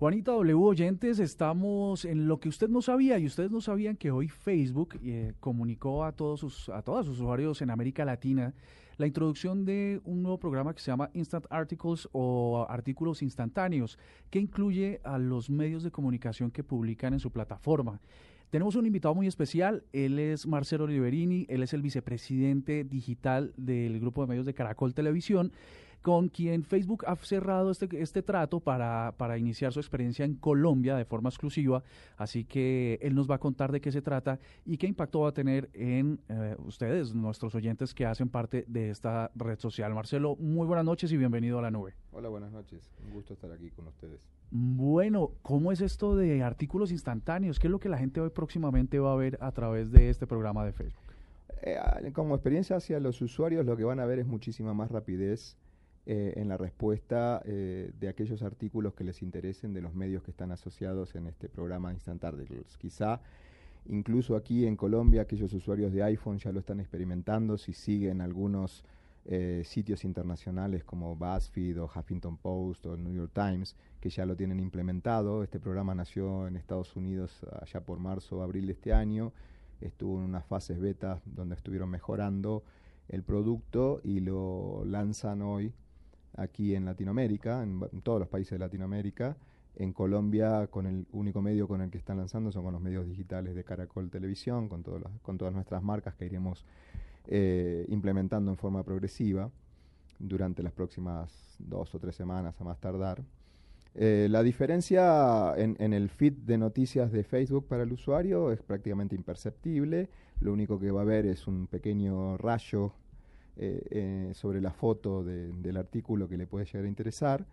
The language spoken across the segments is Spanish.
Juanita W. Oyentes, estamos en lo que usted no sabía y ustedes no sabían que hoy Facebook eh, comunicó a todos sus, a todos sus usuarios en América Latina la introducción de un nuevo programa que se llama Instant Articles o artículos instantáneos, que incluye a los medios de comunicación que publican en su plataforma. Tenemos un invitado muy especial, él es Marcelo Oliverini, él es el vicepresidente digital del grupo de medios de Caracol Televisión con quien Facebook ha cerrado este, este trato para, para iniciar su experiencia en Colombia de forma exclusiva. Así que él nos va a contar de qué se trata y qué impacto va a tener en eh, ustedes, nuestros oyentes que hacen parte de esta red social. Marcelo, muy buenas noches y bienvenido a la nube. Hola, buenas noches. Un gusto estar aquí con ustedes. Bueno, ¿cómo es esto de artículos instantáneos? ¿Qué es lo que la gente hoy próximamente va a ver a través de este programa de Facebook? Eh, como experiencia hacia los usuarios, lo que van a ver es muchísima más rapidez eh, en la respuesta eh, de aquellos artículos que les interesen de los medios que están asociados en este programa Instant Articles. Quizá incluso aquí en Colombia aquellos usuarios de iPhone ya lo están experimentando si siguen algunos eh, sitios internacionales como BuzzFeed o Huffington Post o New York Times que ya lo tienen implementado. Este programa nació en Estados Unidos allá por marzo o abril de este año. Estuvo en unas fases beta donde estuvieron mejorando el producto y lo lanzan hoy aquí en Latinoamérica, en, todos los países de Latinoamérica. En Colombia, con el único medio con el que están lanzando son con los medios digitales de Caracol Televisión, con, con todas nuestras marcas que iremos eh, implementando en forma progresiva durante las próximas dos o tres semanas a más tardar. Eh, la diferencia en, en, el feed de noticias de Facebook para el usuario es prácticamente imperceptible. Lo único que va a ver es un pequeño rayo eh, eh, sobre la foto del artículo que le puede llegar a interesar.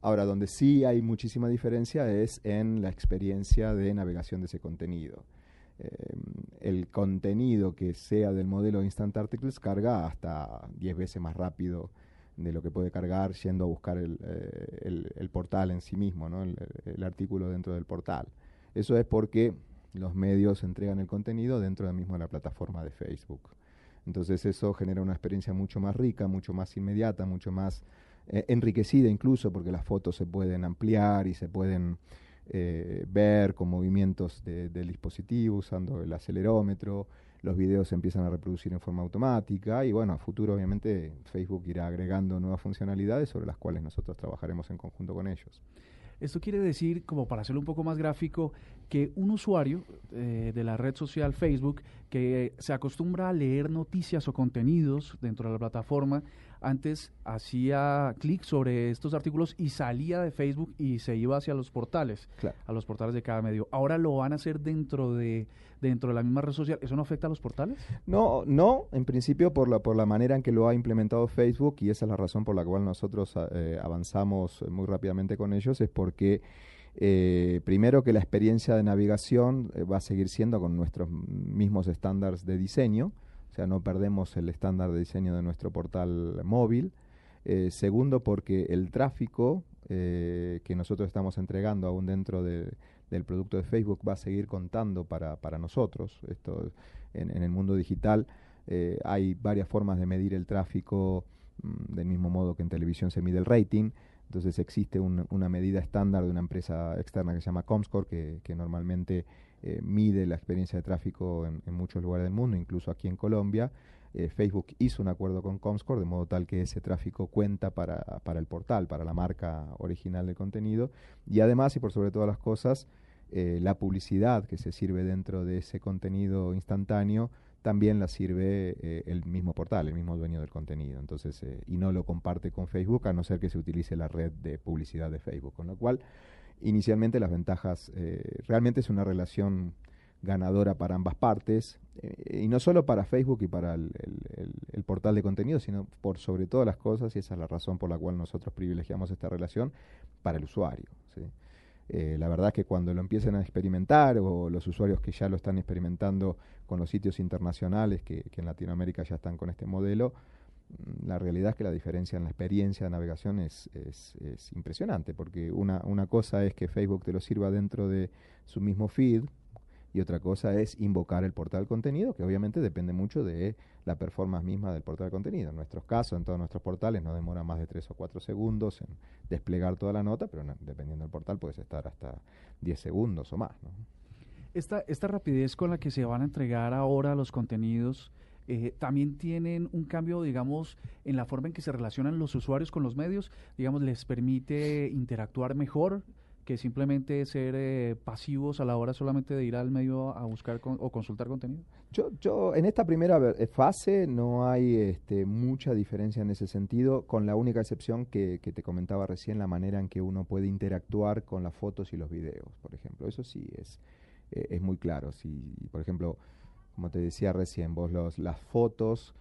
Ahora, donde sí hay muchísima diferencia es en la experiencia de navegación de ese contenido. Eh, el contenido que sea del modelo Instant Articles carga hasta 10 veces más rápido de lo que puede cargar yendo a buscar el, portal en sí mismo, ¿no? el, artículo dentro del portal. Eso es porque los medios entregan el contenido dentro de mismo la plataforma de Facebook. Entonces eso genera una experiencia mucho más rica, mucho más inmediata, mucho más eh, enriquecida incluso, porque las fotos se pueden ampliar y se pueden eh, ver con movimientos del dispositivo usando el acelerómetro, los videos se empiezan a reproducir en forma automática y bueno, a futuro obviamente Facebook irá agregando nuevas funcionalidades sobre las cuales nosotros trabajaremos en conjunto con ellos. Esto quiere decir, como para hacerlo un poco más gráfico, que un usuario eh, de la red social Facebook que se acostumbra a leer noticias o contenidos dentro de la plataforma, antes hacía clic sobre estos artículos y salía de Facebook y se iba hacia los portales, a los portales de cada medio. Ahora lo van a hacer dentro de dentro de la misma red social. ¿Eso no afecta a los portales? No, no, en principio por la por la manera en que lo ha implementado Facebook y esa es la razón por la cual nosotros eh, avanzamos muy rápidamente con ellos es porque eh, primero que la experiencia de navegación eh, va a seguir siendo con nuestros mismos estándares de diseño, o sea, no perdemos el estándar de diseño de nuestro portal móvil. Eh, segundo, porque el tráfico que nosotros estamos entregando aún dentro del producto de Facebook va a seguir contando para, nosotros. Esto, en, en, el mundo digital hay varias formas de medir el tráfico, mm, del mismo modo que en televisión se mide el rating. Entonces existe una medida estándar de una empresa externa que se llama Comscore, que, normalmente eh, mide la experiencia de tráfico en, muchos lugares del mundo, incluso aquí en Colombia. Eh, Facebook hizo un acuerdo con Comscore de modo tal que ese tráfico cuenta para, para, el portal, para la marca original del contenido. Y además, y por sobre todas las cosas, eh, la publicidad que se sirve dentro de ese contenido instantáneo también la sirve eh, el mismo portal, el mismo dueño del contenido. Entonces, eh, y no lo comparte con Facebook a no ser que se utilice la red de publicidad de Facebook. Con lo cual, inicialmente las ventajas, eh, realmente es una relación ganadora para ambas partes, y no solo para Facebook y para el, el, portal de contenido, sino por sobre todas las cosas, y esa es la razón por la cual nosotros privilegiamos esta relación, para el usuario. Eh, la verdad es que cuando lo empiecen a experimentar o los usuarios que ya lo están experimentando con los sitios internacionales que, en Latinoamérica ya están con este modelo, mm, la realidad es que la diferencia en la experiencia de navegación es, es, impresionante, porque una, una cosa es que Facebook te lo sirva dentro de su mismo feed, y otra cosa es invocar el portal contenido, que obviamente depende mucho de la performance misma del portal de contenido. En nuestros casos, en todos nuestros portales, no demora más de 3 o 4 segundos en desplegar toda la nota, pero dependiendo del portal puedes estar hasta 10 segundos o más. Esta, esta rapidez con la que se van a entregar ahora los contenidos, eh, también tienen un cambio, digamos, en la forma en que se relacionan los usuarios con los medios, digamos, les permite interactuar mejor, que simplemente ser eh, pasivos a la hora solamente de ir al medio a buscar o consultar contenido? Yo, yo en esta primera eh, fase no hay este, mucha diferencia en ese sentido, con la única excepción que, te comentaba recién, la manera en que uno puede interactuar con las fotos y los videos, por ejemplo. Eso sí es, eh, es muy claro. Si, por ejemplo, como te decía recién, vos los, las fotos,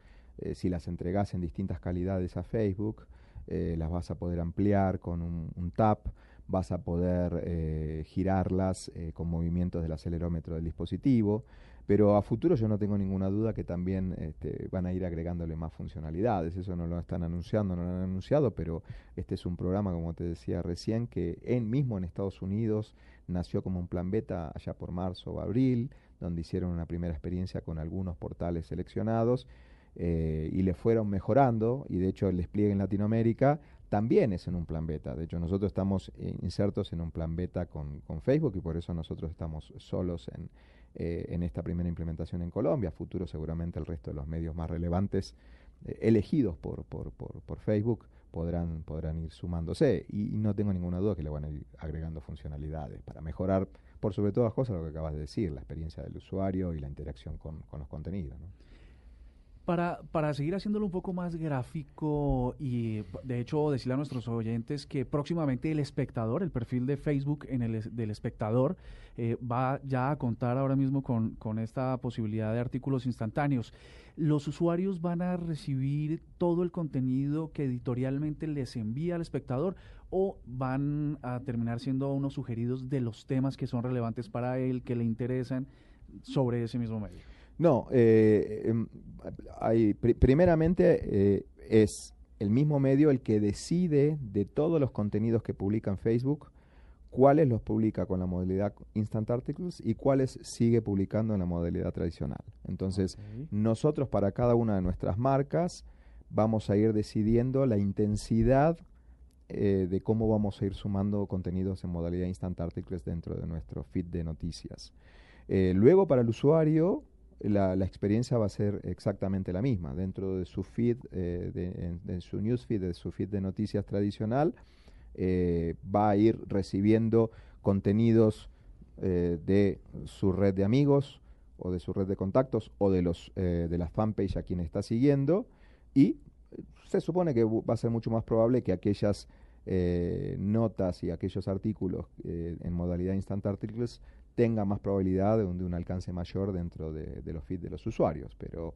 si las entregás en distintas calidades a Facebook, las vas a poder ampliar con un tap vas a poder eh, girarlas eh, con movimientos del acelerómetro del dispositivo, pero a futuro yo no tengo ninguna duda que también este, van a ir agregándole más funcionalidades, eso no lo están anunciando, no lo han anunciado, pero este es un programa, como te decía recién, que en, mismo en Estados Unidos nació como un plan beta allá por marzo o abril, donde hicieron una primera experiencia con algunos portales seleccionados, eh, y le fueron mejorando y de hecho el despliegue en Latinoamérica también es en un plan beta. De hecho, nosotros estamos eh, insertos en un plan beta con, Facebook y por eso nosotros estamos solos en, eh, en, esta primera implementación en Colombia. futuro seguramente el resto de los medios más relevantes eh, elegidos por, por, por, Facebook podrán, podrán ir sumándose y, no tengo ninguna duda que le van a ir agregando funcionalidades para mejorar, por sobre todas las cosas, lo que acabas de decir, la experiencia del usuario y la interacción con, con los contenidos. ¿no? Para, para seguir haciéndolo un poco más gráfico y de hecho decirle a nuestros oyentes que próximamente el espectador, el perfil de Facebook en el, del espectador, eh, va ya a contar ahora mismo con, con esta posibilidad de artículos instantáneos. Los usuarios van a recibir todo el contenido que editorialmente les envía al espectador o van a terminar siendo unos sugeridos de los temas que son relevantes para él, que le interesan sobre ese mismo medio. No, eh, em, hay, primeramente eh, es el mismo medio el que decide de todos los contenidos que publica en Facebook, cuáles los publica con la modalidad Instant Articles y cuáles sigue publicando en la modalidad tradicional. Entonces, nosotros para cada una de nuestras marcas vamos a ir decidiendo la intensidad eh, de cómo vamos a ir sumando contenidos en modalidad Instant Articles dentro de nuestro feed de noticias. luego, para el usuario, la, experiencia va a ser exactamente la misma. Dentro de su feed, eh, de, en, su newsfeed, de su feed de noticias tradicional, eh, va a ir recibiendo contenidos eh, de su red de amigos o de su red de contactos o de, los, de la fanpage a quien está siguiendo y se supone que va a ser mucho más probable que aquellas notas y aquellos artículos en modalidad instant articles tenga más probabilidad de un, alcance mayor dentro de, los feeds de los usuarios. Pero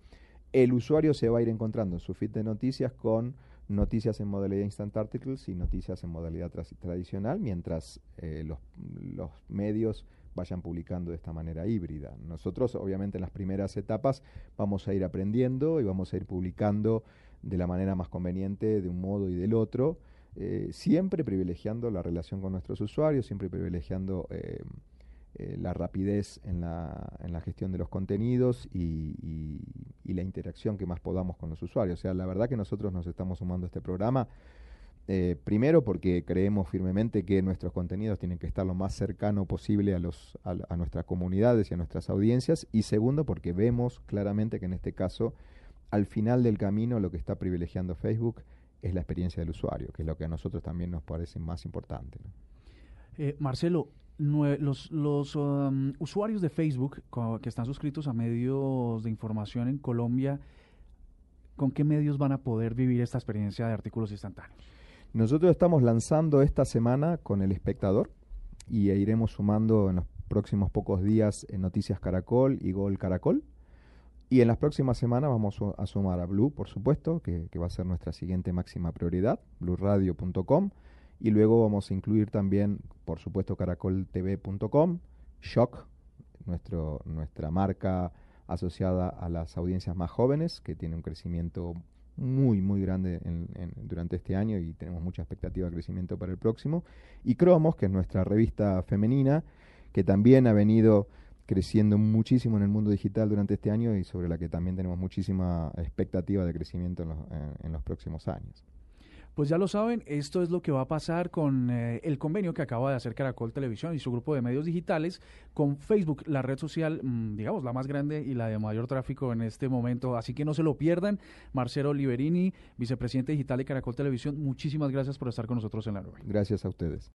el usuario se va a ir encontrando en su feed de noticias con noticias en modalidad instant articles y noticias en modalidad tradicional, mientras eh, los, los, medios vayan publicando de esta manera híbrida. Nosotros, obviamente, en las primeras etapas vamos a ir aprendiendo y vamos a ir publicando de la manera más conveniente de un modo y del otro, eh, siempre privilegiando la relación con nuestros usuarios, siempre privilegiando eh, eh, la rapidez en la, en la, gestión de los contenidos y, la interacción que más podamos con los usuarios. O sea, la verdad que nosotros nos estamos sumando a este programa, eh, primero porque creemos firmemente que nuestros contenidos tienen que estar lo más cercano posible a, los, a, nuestras comunidades y a nuestras audiencias, y segundo porque vemos claramente que en este caso, al final del camino, lo que está privilegiando Facebook es la experiencia del usuario, que es lo que a nosotros también nos parece más importante. Eh, Marcelo, los, los um, usuarios de Facebook que están suscritos a medios de información en Colombia, ¿con qué medios van a poder vivir esta experiencia de artículos instantáneos? Nosotros estamos lanzando esta semana con El Espectador y iremos sumando en los próximos pocos días en Noticias Caracol y Gol Caracol. Y en las próximas semanas vamos a sumar a Blue, por supuesto, que, que va a ser nuestra siguiente máxima prioridad, blueradio.com y luego vamos a incluir también, por supuesto, caracoltv.com, Shock, nuestro, nuestra marca asociada a las audiencias más jóvenes, que tiene un crecimiento muy, muy grande durante este año y tenemos mucha expectativa de crecimiento para el próximo. Y Cromos, que es nuestra revista femenina, que también ha venido creciendo muchísimo en el mundo digital durante este año y sobre la que también tenemos muchísima expectativa de crecimiento en los, en los próximos años. Pues ya lo saben, esto es lo que va a pasar con eh, el convenio que acaba de hacer Caracol Televisión y su grupo de medios digitales con Facebook, la red social, mm, digamos, la más grande y la de mayor tráfico en este momento. Así que no se lo pierdan. Marcelo Liberini, vicepresidente digital de Caracol Televisión, muchísimas gracias por estar con nosotros en la nube. Gracias a ustedes.